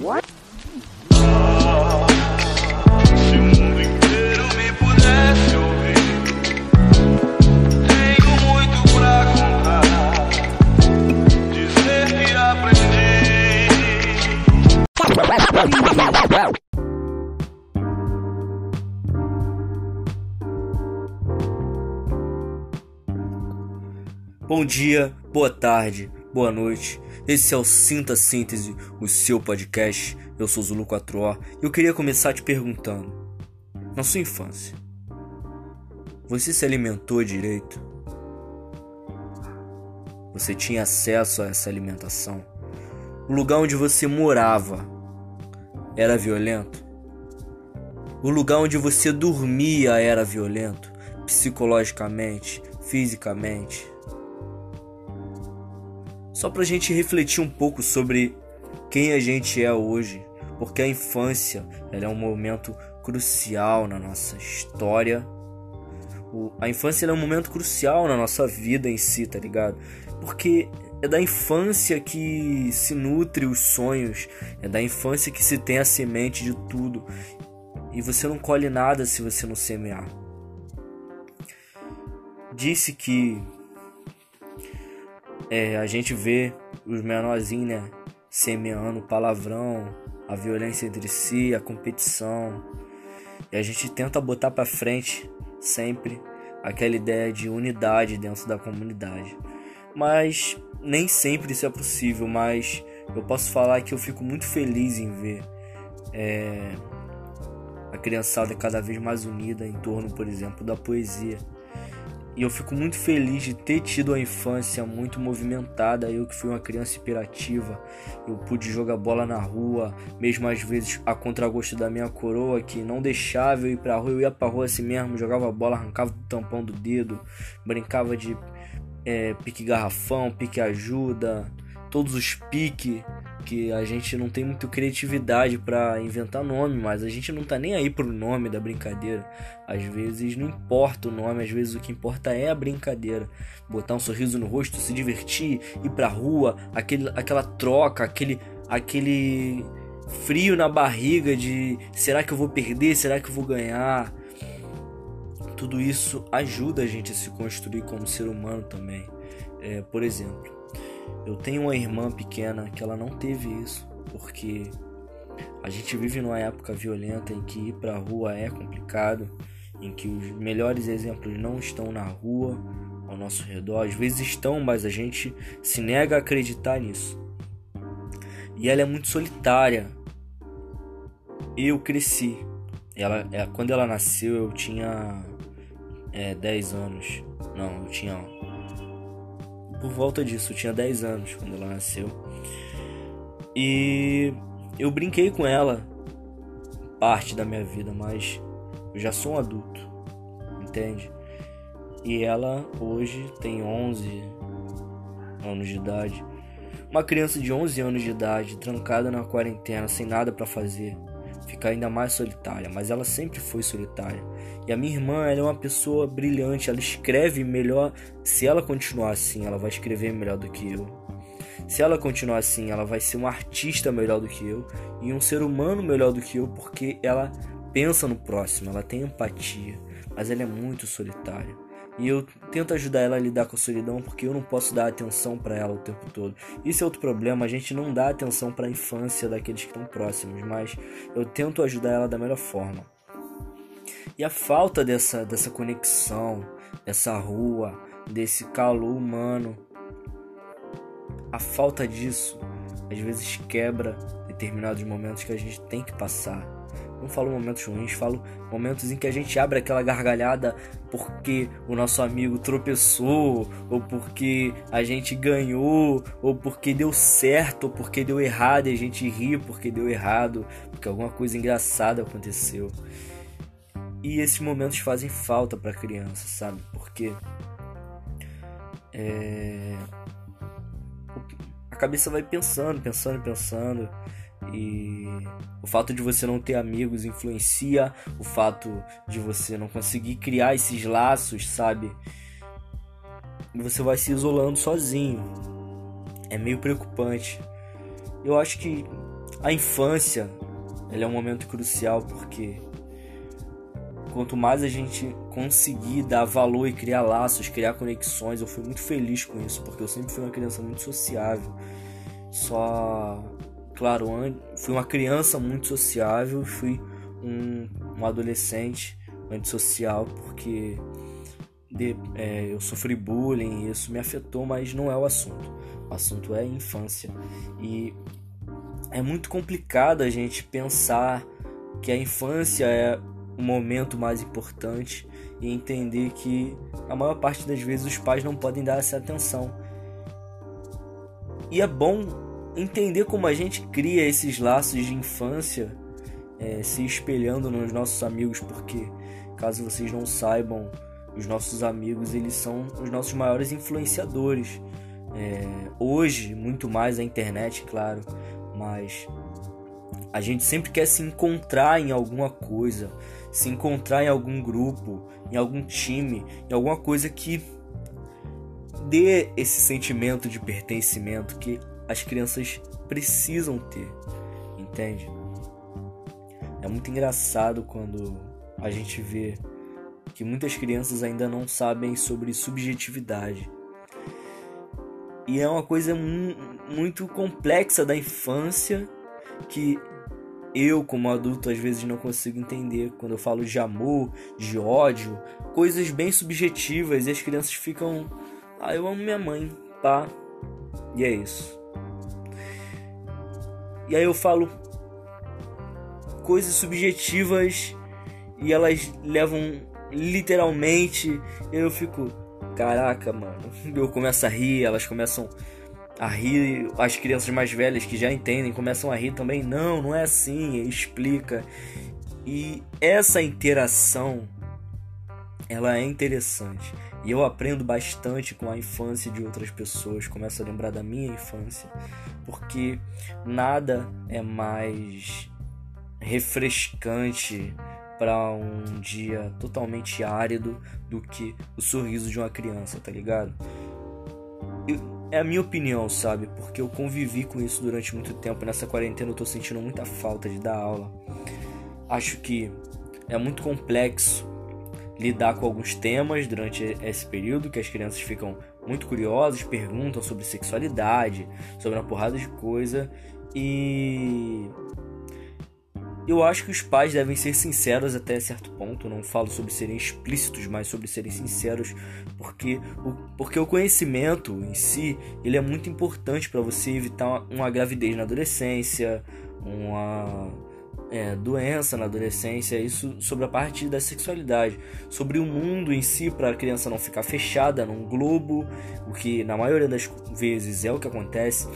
Aprendi. Bom dia, boa tarde, boa noite. Esse é o Sinta Síntese, o seu podcast. Eu sou Zulu 4O e eu queria começar te perguntando: Na sua infância, você se alimentou direito? Você tinha acesso a essa alimentação? O lugar onde você morava era violento? O lugar onde você dormia era violento? Psicologicamente, fisicamente? Só pra gente refletir um pouco sobre quem a gente é hoje, porque a infância é um momento crucial na nossa história. O, a infância é um momento crucial na nossa vida em si, tá ligado? Porque é da infância que se nutre os sonhos, é da infância que se tem a semente de tudo. E você não colhe nada se você não semear. Disse que é, a gente vê os menorzinhos, né, semeando palavrão, a violência entre si, a competição. E a gente tenta botar para frente sempre aquela ideia de unidade dentro da comunidade. Mas nem sempre isso é possível, mas eu posso falar que eu fico muito feliz em ver é, a criançada cada vez mais unida em torno, por exemplo, da poesia. E eu fico muito feliz de ter tido a infância muito movimentada. Eu que fui uma criança hiperativa, eu pude jogar bola na rua, mesmo às vezes a contragosto da minha coroa que não deixava eu ir pra rua. Eu ia pra rua assim mesmo, jogava bola, arrancava do tampão do dedo, brincava de é, pique garrafão, pique ajuda, todos os piques que a gente não tem muito criatividade para inventar nome, mas a gente não tá nem aí pro nome da brincadeira. Às vezes não importa o nome, às vezes o que importa é a brincadeira. Botar um sorriso no rosto, se divertir, ir pra rua, aquele, aquela troca, aquele aquele frio na barriga de será que eu vou perder, será que eu vou ganhar? Tudo isso ajuda a gente a se construir como ser humano também. É, por exemplo, eu tenho uma irmã pequena que ela não teve isso, porque a gente vive numa época violenta em que ir pra rua é complicado, em que os melhores exemplos não estão na rua, ao nosso redor, às vezes estão, mas a gente se nega a acreditar nisso. E ela é muito solitária. Eu cresci. Ela, é, quando ela nasceu, eu tinha é, 10 anos. Não, eu tinha por volta disso. Eu tinha 10 anos quando ela nasceu. E eu brinquei com ela parte da minha vida, mas eu já sou um adulto, entende? E ela hoje tem 11 anos de idade. Uma criança de 11 anos de idade, trancada na quarentena, sem nada para fazer, fica ainda mais solitária, mas ela sempre foi solitária. E a minha irmã, ela é uma pessoa brilhante, ela escreve melhor. Se ela continuar assim, ela vai escrever melhor do que eu. Se ela continuar assim, ela vai ser uma artista melhor do que eu e um ser humano melhor do que eu, porque ela pensa no próximo, ela tem empatia, mas ela é muito solitária. E eu tento ajudar ela a lidar com a solidão porque eu não posso dar atenção para ela o tempo todo. Isso é outro problema, a gente não dá atenção para a infância daqueles que estão próximos, mas eu tento ajudar ela da melhor forma. E a falta dessa, dessa conexão, dessa rua, desse calor humano, a falta disso às vezes quebra determinados momentos que a gente tem que passar. Não falo momentos ruins, falo momentos em que a gente abre aquela gargalhada porque o nosso amigo tropeçou, ou porque a gente ganhou, ou porque deu certo, ou porque deu errado e a gente ri porque deu errado, porque alguma coisa engraçada aconteceu. E esses momentos fazem falta para criança, sabe? Porque é... a cabeça vai pensando, pensando, pensando. E o fato de você não ter amigos influencia o fato de você não conseguir criar esses laços, sabe? Você vai se isolando sozinho. É meio preocupante. Eu acho que A infância, é um momento crucial porque quanto mais a gente conseguir dar valor e criar laços, criar conexões, eu fui muito feliz com isso, porque eu sempre fui uma criança muito sociável. Só, claro, fui uma criança muito sociável, fui um, um adolescente antissocial, porque de, é, eu sofri bullying e isso me afetou, mas não é o assunto. O assunto é infância. E é muito complicado a gente pensar que a infância é o momento mais importante e entender que a maior parte das vezes os pais não podem dar essa atenção. E é bom entender como a gente cria esses laços de infância é, se espelhando nos nossos amigos, porque caso vocês não saibam, os nossos amigos eles são os nossos maiores influenciadores. É, hoje, muito mais a internet, claro, mas a gente sempre quer se encontrar em alguma coisa, se encontrar em algum grupo, em algum time, em alguma coisa que dê esse sentimento de pertencimento que as crianças precisam ter, entende? É muito engraçado quando a gente vê que muitas crianças ainda não sabem sobre subjetividade. E é uma coisa muito complexa da infância que eu, como adulto, às vezes não consigo entender quando eu falo de amor, de ódio, coisas bem subjetivas e as crianças ficam. Ah, eu amo minha mãe, pá. E é isso. E aí eu falo coisas subjetivas e elas levam literalmente. Eu fico, caraca, mano. Eu começo a rir, elas começam a rir, as crianças mais velhas que já entendem começam a rir também. Não, não é assim, explica. E essa interação ela é interessante. E eu aprendo bastante com a infância de outras pessoas, começo a lembrar da minha infância, porque nada é mais refrescante para um dia totalmente árido do que o sorriso de uma criança, tá ligado? É a minha opinião, sabe? Porque eu convivi com isso durante muito tempo. Nessa quarentena eu tô sentindo muita falta de dar aula. Acho que é muito complexo lidar com alguns temas durante esse período que as crianças ficam muito curiosas, perguntam sobre sexualidade, sobre uma porrada de coisa e eu acho que os pais devem ser sinceros até certo ponto. Não falo sobre serem explícitos, mas sobre serem sinceros, porque o, porque o conhecimento em si ele é muito importante para você evitar uma, gravidez na adolescência, uma é, doença na adolescência, isso sobre a parte da sexualidade, sobre o mundo em si, para a criança não ficar fechada num globo, o que na maioria das vezes é o que acontece.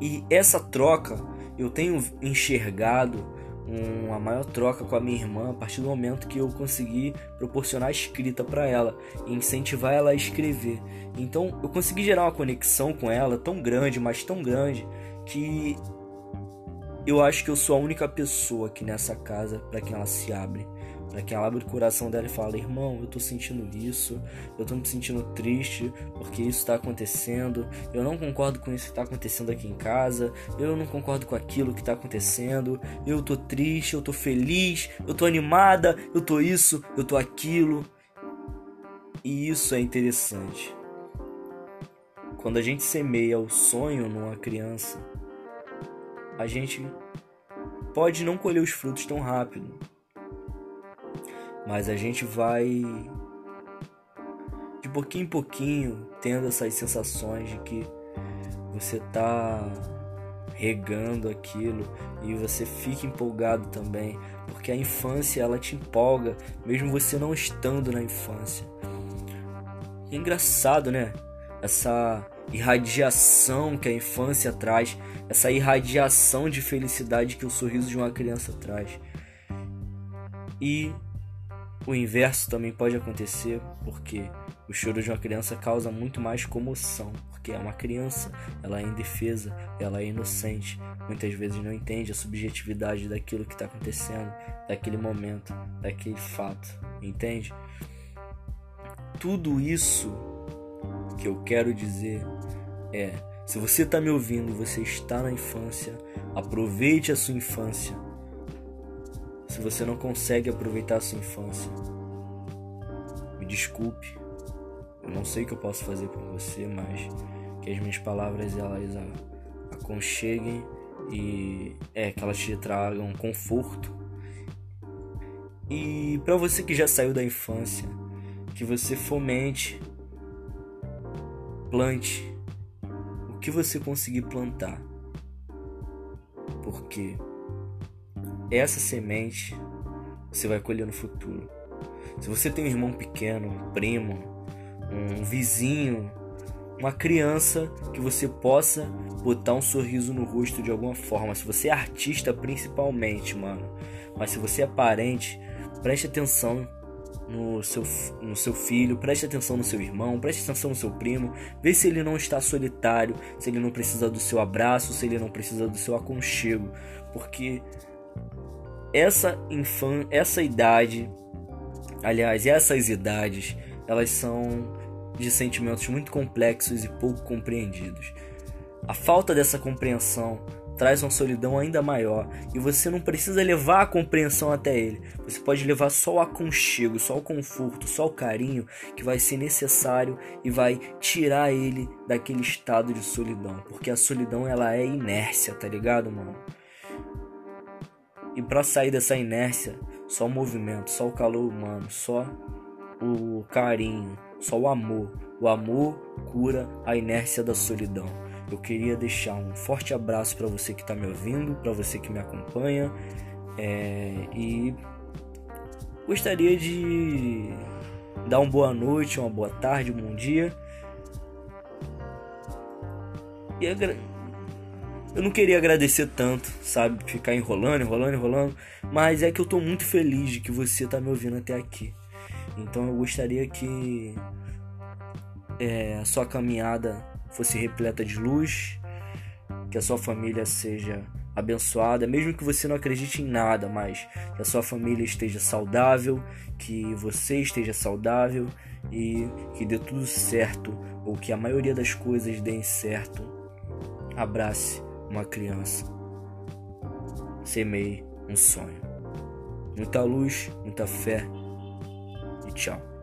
E essa troca eu tenho enxergado uma maior troca com a minha irmã a partir do momento que eu consegui proporcionar escrita para ela e incentivar ela a escrever. Então eu consegui gerar uma conexão com ela tão grande, mas tão grande que eu acho que eu sou a única pessoa aqui nessa casa para quem ela se abre para que ela abra o coração dela e fale: irmão, eu tô sentindo isso, eu tô me sentindo triste porque isso está acontecendo, eu não concordo com isso que está acontecendo aqui em casa, eu não concordo com aquilo que está acontecendo, eu tô triste, eu tô feliz, eu tô animada, eu tô isso, eu tô aquilo. E isso é interessante. Quando a gente semeia o sonho numa criança, a gente pode não colher os frutos tão rápido mas a gente vai de pouquinho em pouquinho tendo essas sensações de que você tá regando aquilo e você fica empolgado também, porque a infância ela te empolga, mesmo você não estando na infância. E é engraçado, né? Essa irradiação que a infância traz, essa irradiação de felicidade que o sorriso de uma criança traz. E o inverso também pode acontecer porque o choro de uma criança causa muito mais comoção, porque é uma criança, ela é indefesa, ela é inocente, muitas vezes não entende a subjetividade daquilo que está acontecendo, daquele momento, daquele fato, entende? Tudo isso que eu quero dizer é: Se você está me ouvindo você está na infância, aproveite a sua infância. Se você não consegue aproveitar a sua infância, me desculpe. Eu não sei o que eu posso fazer por você, mas que as minhas palavras elas aconcheguem e é que elas te tragam conforto. E para você que já saiu da infância, que você fomente, plante o que você conseguir plantar. Porque essa semente você vai colher no futuro. Se você tem um irmão pequeno, um primo, um vizinho, uma criança que você possa botar um sorriso no rosto de alguma forma. Se você é artista, principalmente, mano. Mas se você é parente, preste atenção no seu, no seu filho, preste atenção no seu irmão, preste atenção no seu primo, vê se ele não está solitário, se ele não precisa do seu abraço, se ele não precisa do seu aconchego, porque essa infância, essa idade, aliás, essas idades, elas são de sentimentos muito complexos e pouco compreendidos. A falta dessa compreensão traz uma solidão ainda maior e você não precisa levar a compreensão até ele. Você pode levar só o aconchego, só o conforto, só o carinho que vai ser necessário e vai tirar ele daquele estado de solidão, porque a solidão ela é inércia, tá ligado, mano? E para sair dessa inércia, só o movimento, só o calor humano, só o carinho, só o amor. O amor cura a inércia da solidão. Eu queria deixar um forte abraço para você que está me ouvindo, para você que me acompanha é, e gostaria de dar uma boa noite, uma boa tarde, um bom dia. E eu não queria agradecer tanto, sabe? Ficar enrolando, enrolando, enrolando. Mas é que eu tô muito feliz de que você tá me ouvindo até aqui. Então eu gostaria que é, a sua caminhada fosse repleta de luz, que a sua família seja abençoada, mesmo que você não acredite em nada, mas que a sua família esteja saudável, que você esteja saudável e que dê tudo certo, ou que a maioria das coisas deem certo. Abrace uma criança. Semeie um sonho. Muita luz, muita fé e tchau.